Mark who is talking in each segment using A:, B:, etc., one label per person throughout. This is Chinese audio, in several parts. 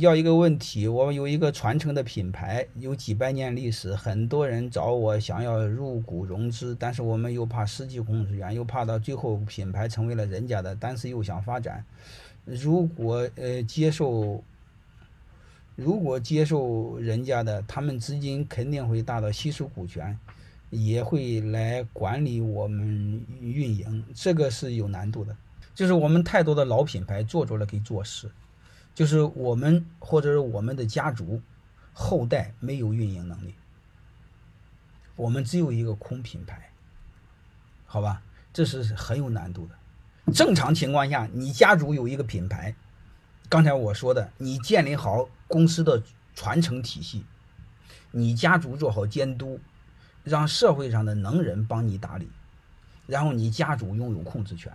A: 要一个问题，我们有一个传承的品牌，有几百年历史，很多人找我想要入股融资，但是我们又怕失去控制权，又怕到最后品牌成为了人家的，但是又想发展。如果呃接受，如果接受人家的，他们资金肯定会大到稀释股权，也会来管理我们运营，这个是有难度的。就是我们太多的老品牌做着了给做事。就是我们或者是我们的家族后代没有运营能力，我们只有一个空品牌，好吧，这是很有难度的。正常情况下，你家族有一个品牌，刚才我说的，你建立好公司的传承体系，你家族做好监督，让社会上的能人帮你打理，然后你家族拥有控制权，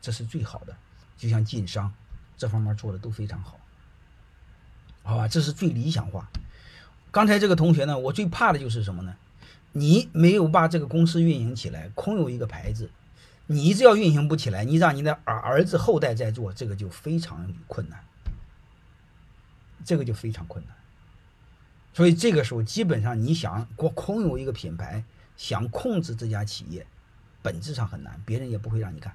A: 这是最好的。就像晋商。这方面做的都非常好，好吧，这是最理想化。刚才这个同学呢，我最怕的就是什么呢？你没有把这个公司运营起来，空有一个牌子，你只要运行不起来，你让你的儿儿子后代在做，这个就非常困难，这个就非常困难。所以这个时候，基本上你想过空有一个品牌，想控制这家企业，本质上很难，别人也不会让你干，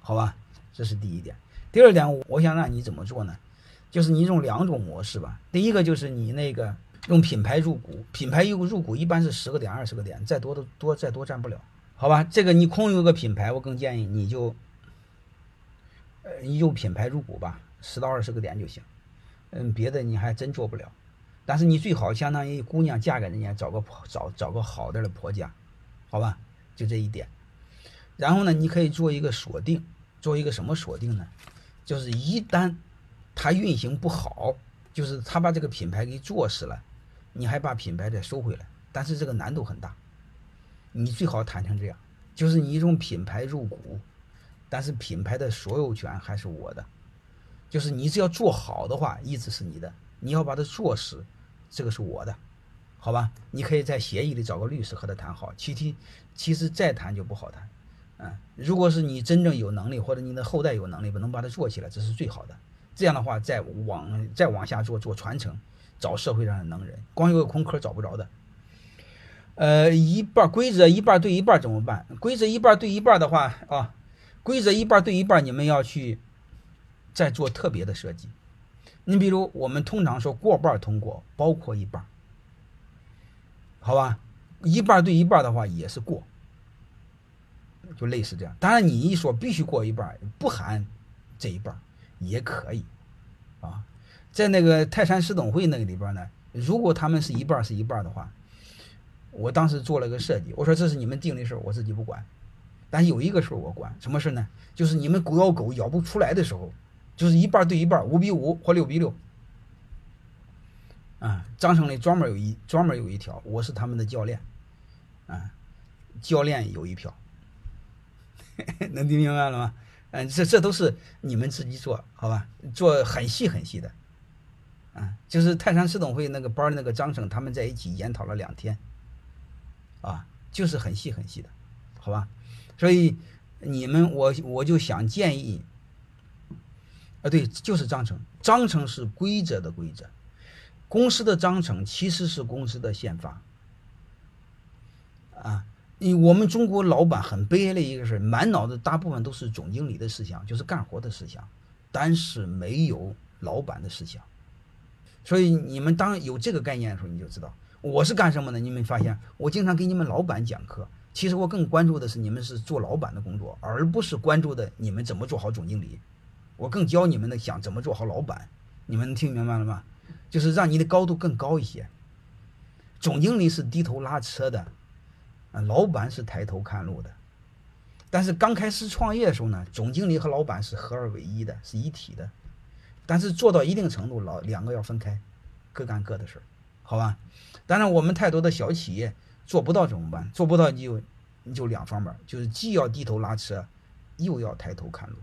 A: 好吧？这是第一点。第二点，我想让你怎么做呢？就是你用两种模式吧。第一个就是你那个用品牌入股，品牌入入股一般是十个点、二十个点，再多的多再多占不了，好吧？这个你空有个品牌，我更建议你就，呃，用品牌入股吧，十到二十个点就行。嗯，别的你还真做不了。但是你最好相当于姑娘嫁给人家，找个找找个好点的婆家，好吧？就这一点。然后呢，你可以做一个锁定，做一个什么锁定呢？就是一旦他运行不好，就是他把这个品牌给做死了，你还把品牌再收回来，但是这个难度很大。你最好谈成这样，就是你用品牌入股，但是品牌的所有权还是我的。就是你只要做好的话，一直是你的；你要把它做死，这个是我的，好吧？你可以在协议里找个律师和他谈好。其实，其实再谈就不好谈。嗯，如果是你真正有能力，或者你的后代有能力，能把它做起来，这是最好的。这样的话，再往再往下做做传承，找社会上的能人，光有个空壳找不着的。呃，一半规则一半对一半怎么办？规则一半对一半的话啊，规则一半对一半，你们要去再做特别的设计。你比如我们通常说过半通过，包括一半，好吧？一半对一半的话也是过。就类似这样，当然你一说必须过一半，不含这一半也可以，啊，在那个泰山市董会那个里边呢，如果他们是一半是一半的话，我当时做了个设计，我说这是你们定的事我自己不管，但有一个事我管，什么事呢？就是你们狗咬狗咬不出来的时候，就是一半对一半，五比五或六比六，啊，章程里专门有一专门有一条，我是他们的教练，啊，教练有一票。能听明白了吗？嗯，这这都是你们自己做好吧？做很细很细的，啊，就是泰山市董会那个班那个章程，他们在一起研讨了两天，啊，就是很细很细的，好吧？所以你们我我就想建议，啊，对，就是章程，章程是规则的规则，公司的章程其实是公司的宪法，啊。你我们中国老板很悲哀的一个事满脑子大部分都是总经理的思想，就是干活的思想，但是没有老板的思想。所以你们当有这个概念的时候，你就知道我是干什么的。你们发现我经常给你们老板讲课，其实我更关注的是你们是做老板的工作，而不是关注的你们怎么做好总经理。我更教你们的想怎么做好老板。你们听明白了吗？就是让你的高度更高一些。总经理是低头拉车的。啊，老板是抬头看路的，但是刚开始创业的时候呢，总经理和老板是合二为一的，是一体的。但是做到一定程度，老两个要分开，各干各的事儿，好吧？当然，我们太多的小企业做不到怎么办？做不到你就你就两方面，就是既要低头拉车，又要抬头看路。